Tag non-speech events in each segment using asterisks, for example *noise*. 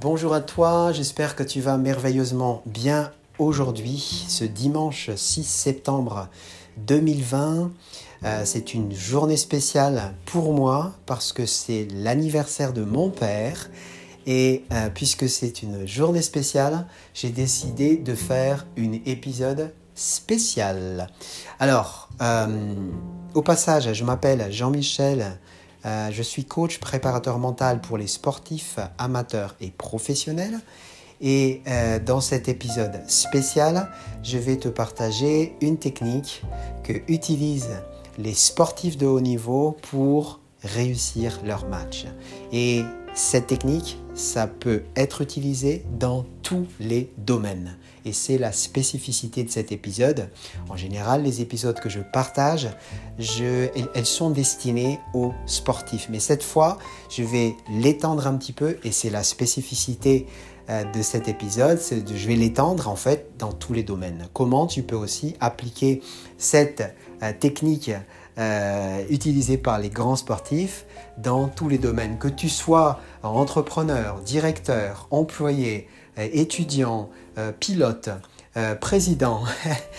bonjour à toi, j'espère que tu vas merveilleusement bien aujourd'hui, ce dimanche 6 septembre 2020. Euh, c'est une journée spéciale pour moi parce que c'est l'anniversaire de mon père. Et euh, puisque c'est une journée spéciale, j'ai décidé de faire un épisode spécial. Alors, euh, au passage, je m'appelle Jean-Michel. Je suis coach préparateur mental pour les sportifs amateurs et professionnels. Et dans cet épisode spécial, je vais te partager une technique que utilise les sportifs de haut niveau pour réussir leur match. Et cette technique, ça peut être utilisé dans tous les domaines. Et c'est la spécificité de cet épisode. En général, les épisodes que je partage, elles sont destinées aux sportifs. Mais cette fois, je vais l'étendre un petit peu et c'est la spécificité euh, de cet épisode. Je vais l'étendre en fait dans tous les domaines. Comment tu peux aussi appliquer cette euh, technique euh, utilisée par les grands sportifs dans tous les domaines. Que tu sois entrepreneur, directeur, employé, étudiant, pilote, président,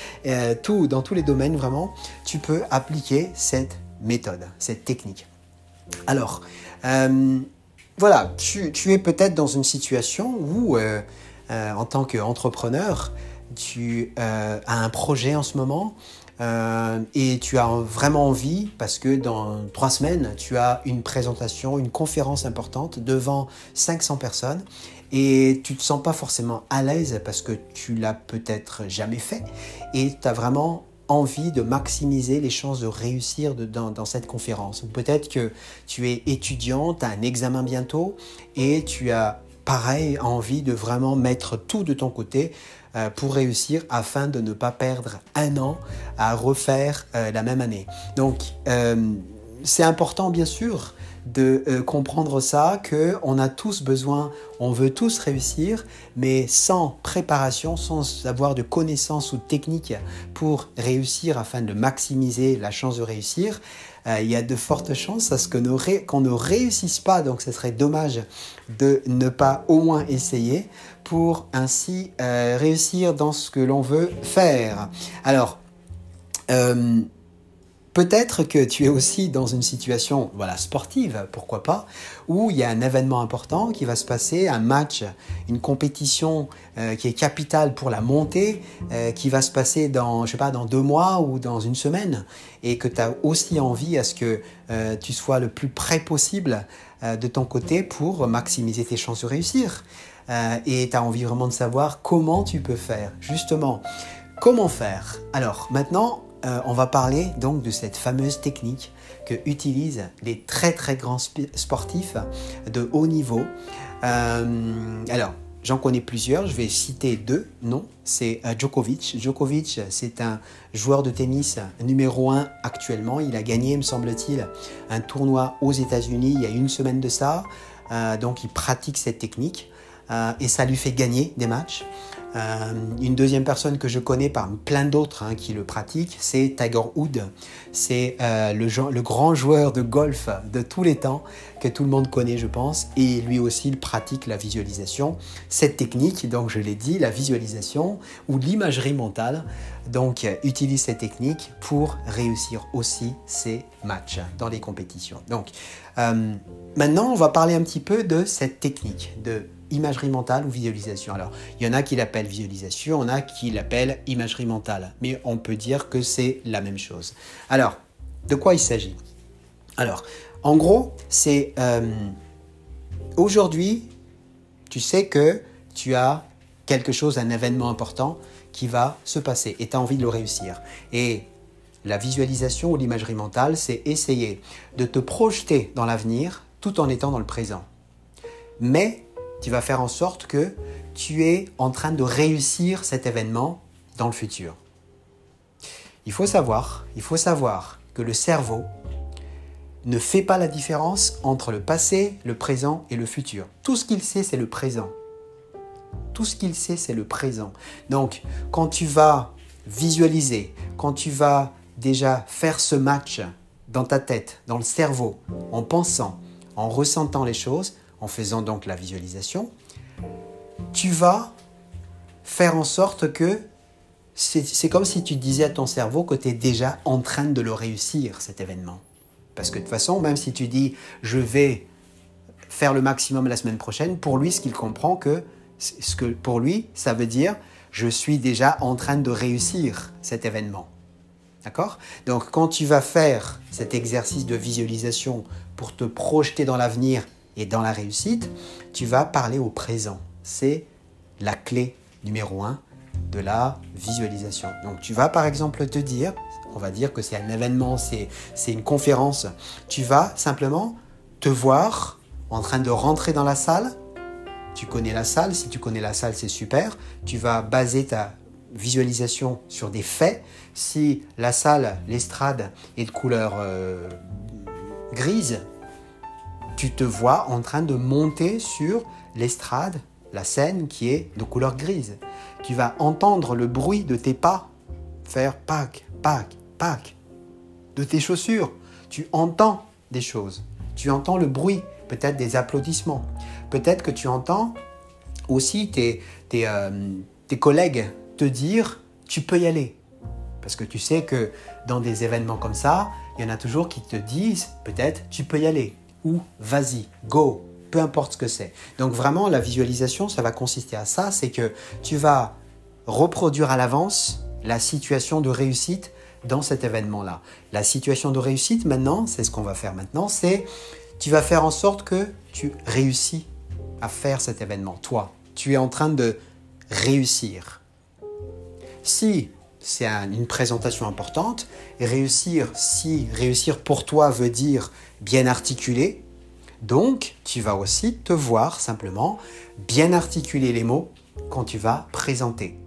*laughs* tout, dans tous les domaines vraiment, tu peux appliquer cette méthode, cette technique. Alors, voilà, tu, es peut-être dans une situation où, en tant qu'entrepreneur, tu as un projet en ce moment euh, et tu as vraiment envie, parce que dans trois semaines, tu as une présentation, une conférence importante devant 500 personnes, et tu te sens pas forcément à l'aise parce que tu l'as peut-être jamais fait, et tu as vraiment envie de maximiser les chances de réussir dans, dans, cette conférence. Ou peut-être que tu es étudiant, tu as un examen bientôt, et tu as pareil envie de vraiment mettre tout de ton côté euh, pour réussir afin de ne pas perdre un an à refaire euh, la même année. Donc, euh, c'est important bien sûr de comprendre ça, que on a tous besoin, on veut tous réussir, mais sans préparation, sans avoir de connaissances ou de techniques pour réussir afin de maximiser la chance de réussir, il y a de fortes chances à ce qu'on ne réussisse pas. Donc, ce serait dommage de ne pas au moins essayer pour ainsi euh, réussir dans ce que l'on veut faire. Alors, euh, Peut-être que tu es aussi dans une situation voilà, sportive, pourquoi pas, où il y a un événement important qui va se passer, un match, une compétition euh, qui est capitale pour la montée, qui va se passer dans, je sais pas, dans deux mois ou dans une semaine, et que tu as aussi envie à ce que tu sois le plus près possible de ton côté pour maximiser tes chances de réussir. Euh, et tu as envie vraiment de savoir comment tu peux faire. Justement, comment faire? Alors maintenant, euh, on va parler donc de cette fameuse technique que utilisent les très très grands sportifs de haut niveau. Euh, alors, J'en connais plusieurs, je vais citer deux noms. C'est Djokovic. Djokovic, c'est un joueur de tennis numéro un actuellement. Il a gagné, me semble-t-il, un tournoi aux États-Unis il y a une semaine de ça. donc il pratique cette technique. Euh, et ça lui fait gagner des matchs. Euh, une deuxième personne que je connais parmi plein d'autres hein, qui le pratiquent, c'est Tiger Woods. C'est euh, le, grand joueur de golf de tous les temps que tout le monde connaît, je pense. Et lui aussi, il pratique la visualisation. Cette technique, donc je l'ai dit, la visualisation ou l'imagerie mentale, donc utilise cette technique pour réussir aussi ses matchs dans les compétitions. Donc maintenant, on va parler un petit peu de cette technique de imagerie mentale ou visualisation. Alors, il y en a qui l'appellent visualisation, on a qui l'appellent imagerie mentale, mais on peut dire que c'est la même chose. Alors, de quoi il s'agit? Alors, en gros, c'est euh, aujourd'hui, tu sais que tu as quelque chose, un événement important qui va se passer et tu as envie de le réussir. Et la visualisation ou l'imagerie mentale, c'est essayer de te projeter dans l'avenir tout en étant dans le présent. Mais tu vas faire en sorte que tu es en train de réussir cet événement dans le futur. Il faut savoir, il faut savoir que le cerveau ne fait pas la différence entre le passé, le présent et le futur. Tout ce qu'il sait, c'est le présent. Tout ce qu'il sait, c'est le présent. Donc, quand tu vas visualiser, quand tu vas déjà faire ce match dans ta tête, dans le cerveau, en pensant, en ressentant les choses, en faisant donc la visualisation, tu vas faire en sorte que c'est comme si tu disais à ton cerveau que tu es déjà en train de le réussir, cet événement. Parce que de toute façon, même si tu dis je vais faire le maximum la semaine prochaine, pour lui, ce qu'il comprend que, ce que pour lui, ça veut dire je suis déjà en train de réussir cet événement. D'accord? Donc quand tu vas faire cet exercice de visualisation pour te projeter dans l'avenir et dans la réussite, tu vas parler au présent. C'est la clé numéro un de la visualisation. Donc tu vas par exemple te dire, on va dire que c'est un événement, c'est une conférence, tu vas simplement te voir en train de rentrer dans la salle. Tu connais la salle, si tu connais la salle c'est super. Tu vas baser ta visualisation sur des faits. Si la salle, l'estrade est de couleur euh, grise, tu te vois en train de monter sur l'estrade, la scène qui est de couleur grise. Tu vas entendre le bruit de tes pas faire pac, pac, de tes chaussures. Tu entends des choses. Tu entends le bruit, peut-être des applaudissements. Peut-être que tu entends aussi tes, tes, euh, tes collègues te dire tu peux y aller. Parce que tu sais que dans des événements comme ça, il y en a toujours qui te disent peut-être tu peux y aller ou vas-y, go, peu importe ce que c'est. Donc vraiment, la visualisation, ça va consister à ça, c'est que tu vas reproduire à l'avance la situation de réussite dans cet événement-là. La situation de réussite, maintenant, c'est ce qu'on va faire maintenant, c'est tu vas faire en sorte que tu réussis à faire cet événement. Toi, tu es en train de réussir. Si c'est une présentation importante, réussir, si réussir pour toi veut dire bien articuler, donc, tu vas aussi te voir simplement bien articuler les mots quand tu vas présenter.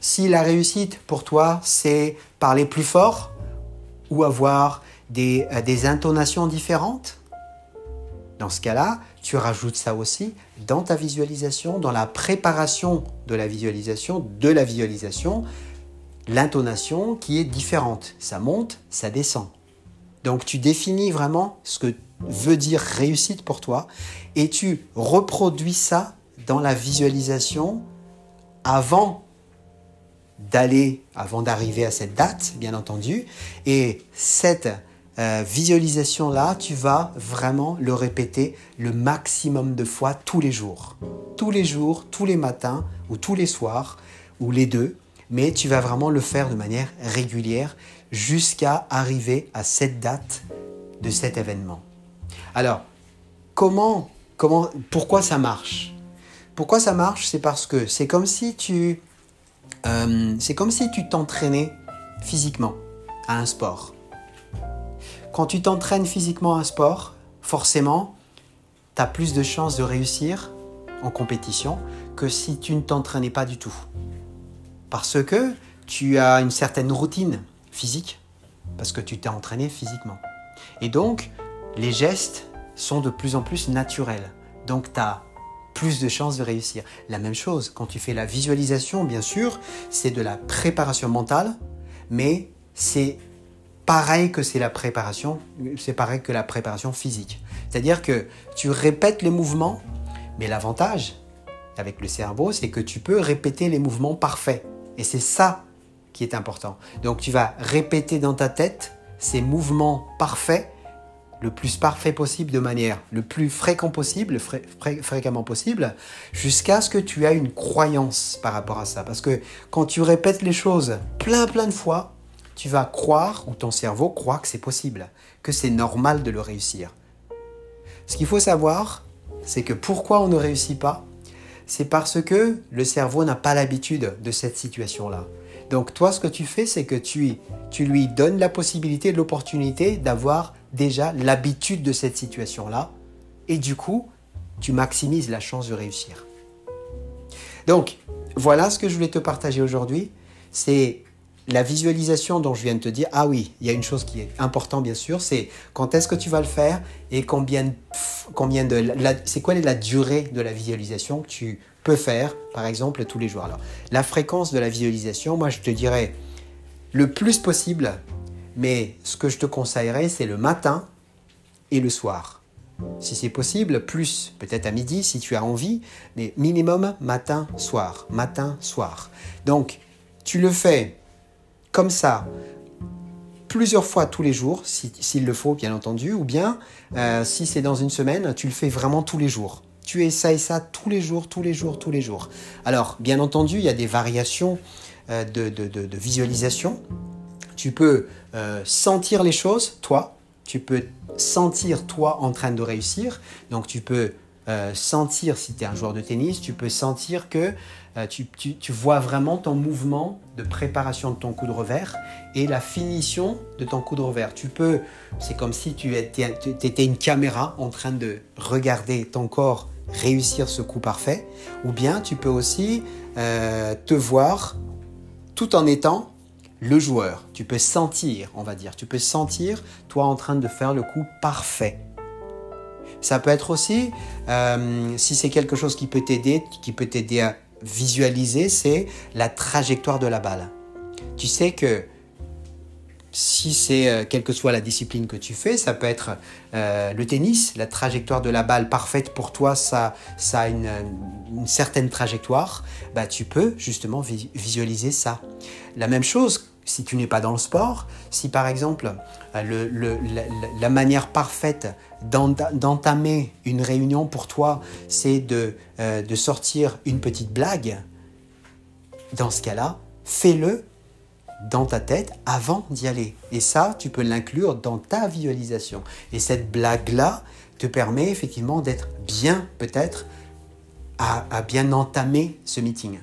Si la réussite pour toi, c'est parler plus fort ou avoir des, euh, des intonations différentes, dans ce cas-là, tu rajoutes ça aussi dans ta visualisation, dans la préparation de la visualisation, de la visualisation, l'intonation qui est différente. Ça monte, ça descend. Donc tu définis vraiment ce que veut dire réussite pour toi et tu reproduis ça dans la visualisation avant d'aller, avant d'arriver à cette date, bien entendu. Et cette euh, visualisation-là, tu vas vraiment le répéter le maximum de fois tous les jours. Tous les jours, tous les matins ou tous les soirs, ou les deux. Mais tu vas vraiment le faire de manière régulière jusqu'à arriver à cette date de cet événement. Alors, comment, comment, pourquoi ça marche? Pourquoi ça marche? C'est parce que c'est comme si tu, euh, c'est comme si tu t'entraînais physiquement à un sport. Quand tu t'entraînes physiquement à un sport, forcément, tu as plus de chances de réussir en compétition que si tu ne t'entraînais pas du tout. Parce que tu as une certaine routine physique, parce que tu t'es entraîné physiquement. Et donc, les gestes sont de plus en plus naturels. Donc tu as plus de chances de réussir. La même chose, quand tu fais la visualisation, bien sûr, c'est de la préparation mentale, mais c'est pareil que c'est la préparation, c'est pareil que la préparation physique. C'est-à-dire que tu répètes les mouvements, mais l'avantage avec le cerveau, c'est que tu peux répéter les mouvements parfaits. Et c'est ça qui est important. Donc tu vas répéter dans ta tête ces mouvements parfaits le plus parfait possible de manière le plus fréquent possible, fréquemment possible, jusqu'à ce que tu aies une croyance par rapport à ça. Parce que quand tu répètes les choses plein plein de fois, tu vas croire, ou ton cerveau croit que c'est possible, que c'est normal de le réussir. Ce qu'il faut savoir, c'est que pourquoi on ne réussit pas, c'est parce que le cerveau n'a pas l'habitude de cette situation-là. Donc toi, ce que tu fais, c'est que tu, tu lui donnes la possibilité, l'opportunité d'avoir déjà l'habitude de cette situation-là. Et du coup, tu maximises la chance de réussir. Donc, voilà ce que je voulais te partager aujourd'hui. C'est la visualisation dont je viens de te dire. Ah oui, il y a une chose qui est importante, bien sûr, c'est quand est-ce que tu vas le faire et combien, combien de... C'est quoi la durée de la visualisation que tu peux faire, par exemple, tous les jours. Alors, la fréquence de la visualisation, moi, je te dirais le plus possible mais ce que je te conseillerais, c'est le matin et le soir. si c'est possible, plus peut-être à midi si tu as envie, mais minimum matin, soir, matin, soir. Donc, tu le fais comme ça, plusieurs fois tous les jours, s'il le faut, bien entendu, ou bien euh, si c'est dans une semaine, tu le fais vraiment tous les jours. Tu essayes ça tous les jours, tous les jours, tous les jours. Alors, bien entendu, il y a des variations euh, de, visualisation. Tu peux euh, sentir les choses, toi. Tu peux sentir toi en train de réussir. Donc, tu peux euh, sentir, si tu es un joueur de tennis, tu peux sentir que euh, tu, vois vraiment ton mouvement de préparation de ton coup de revers et la finition de ton coup de revers. Tu peux, c'est comme si tu étais, une caméra en train de regarder ton corps réussir ce coup parfait, ou bien tu peux aussi te voir tout en étant le joueur. Tu peux sentir, on va dire, tu peux sentir toi en train de faire le coup parfait. Ça peut être aussi, euh, si c'est quelque chose qui peut t'aider, qui peut t'aider à visualiser, c'est la trajectoire de la balle. Tu sais que si c'est euh, quelle que soit la discipline que tu fais, ça peut être euh, le tennis, la trajectoire de la balle parfaite pour toi, ça, ça a une, certaine trajectoire, bah, tu peux justement visualiser ça. La même chose si tu n'es pas dans le sport, si par exemple euh, la, manière parfaite d'entamer une réunion pour toi, c'est euh, de, sortir une petite blague, dans ce cas-là, fais-le dans ta tête avant d'y aller. Et ça, tu peux l'inclure dans ta visualisation. Et cette blague-là te permet effectivement d'être bien, peut-être, à bien entamer ce meeting.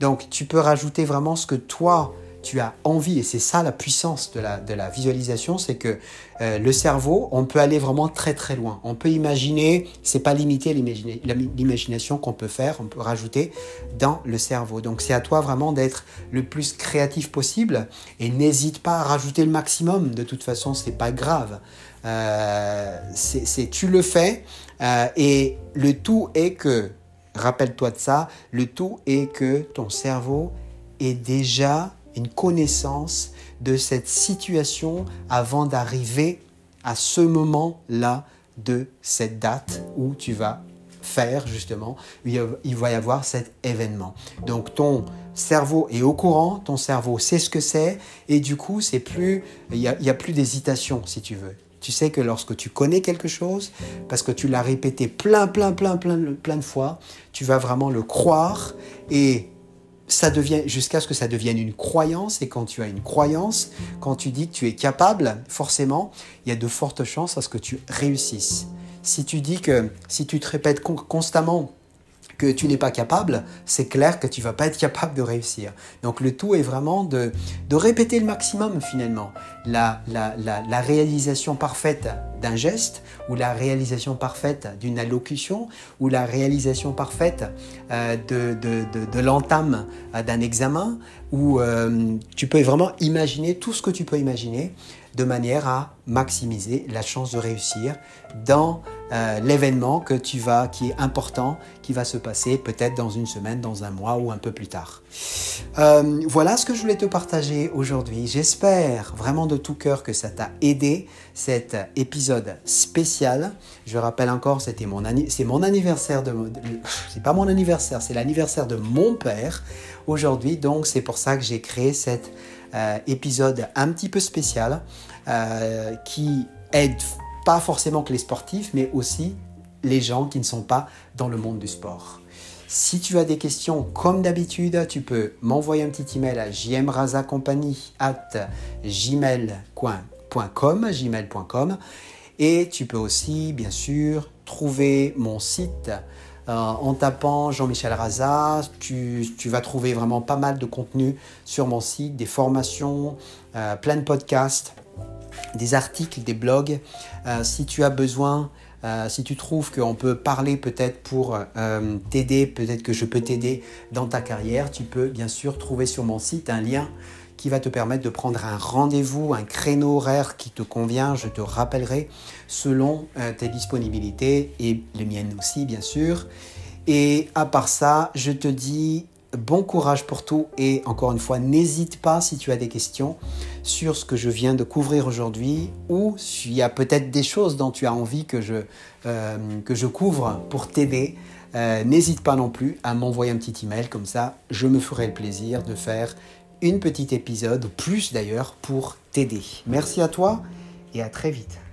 Donc, tu peux rajouter vraiment ce que toi, tu as envie, et c'est ça la puissance de la, visualisation, c'est que euh, le cerveau, on peut aller vraiment très très loin. On peut imaginer, c'est pas limité l'imagination qu'on peut faire, on peut rajouter dans le cerveau. Donc c'est à toi vraiment d'être le plus créatif possible et n'hésite pas à rajouter le maximum. De toute façon, c'est pas grave. Euh, tu le fais euh, et le tout est que, rappelle-toi de ça, le tout est que ton cerveau est déjà une connaissance de cette situation avant d'arriver à ce moment-là de cette date où tu vas faire justement, il va y avoir cet événement. Donc ton cerveau est au courant, ton cerveau sait ce que c'est, et du coup, c'est plus, il n'y a, a, plus d'hésitation si tu veux. Tu sais que lorsque tu connais quelque chose, parce que tu l'as répété plein, plein, plein, plein, plein de fois, tu vas vraiment le croire et ça devient jusqu'à ce que ça devienne une croyance et quand tu as une croyance, quand tu dis que tu es capable, forcément, il y a de fortes chances à ce que tu réussisses. Si tu dis que si tu te répètes constamment que tu n'es pas capable, c'est clair que tu vas pas être capable de réussir. Donc le tout est vraiment de, répéter le maximum finalement. La, la, la, réalisation parfaite d'un geste ou la réalisation parfaite d'une allocution ou la réalisation parfaite euh, de l'entame euh, d'un examen où euh, tu peux vraiment imaginer tout ce que tu peux imaginer de manière à maximiser la chance de réussir dans euh, l'événement que tu vas, qui est important, qui va se passer peut-être dans une semaine, dans un mois ou un peu plus tard. Euh, voilà ce que je voulais te partager aujourd'hui. J'espère vraiment de tout cœur que ça t'a aidé cet épisode spécial. Je rappelle encore, c'était mon c'est anniversaire c'est pas mon anniversaire, c'est l'anniversaire de mon père aujourd'hui. Donc c'est pour ça que j'ai créé cet euh, épisode un petit peu spécial qui aide pas forcément que les sportifs, mais aussi les gens qui ne sont pas dans le monde du sport. Si tu as des questions, comme d'habitude, tu peux m'envoyer un petit email à gmail.com gmail.com et tu peux aussi, bien sûr, trouver mon site euh, en tapant Jean-Michel Raza. Tu, vas trouver vraiment pas mal de contenu sur mon site, des formations, euh, plein de podcasts des articles, des blogs. Euh, si tu as besoin, euh, si tu trouves qu'on peut parler peut-être pour euh, t'aider, peut-être que je peux t'aider dans ta carrière, tu peux bien sûr trouver sur mon site un lien qui va te permettre de prendre un rendez-vous, un créneau horaire qui te convient. Je te rappellerai selon tes disponibilités et les miennes aussi, bien sûr. Et à part ça, je te dis bon courage pour tout et encore une fois, n'hésite pas si tu as des questions sur ce que je viens de couvrir aujourd'hui ou s'il y a peut-être des choses dont tu as envie que je, euh, couvre pour t'aider. Euh, n'hésite pas non plus à m'envoyer un petit email, comme ça je me ferai le plaisir de faire une petite épisode, plus d'ailleurs, pour t'aider. Merci à toi et à très vite.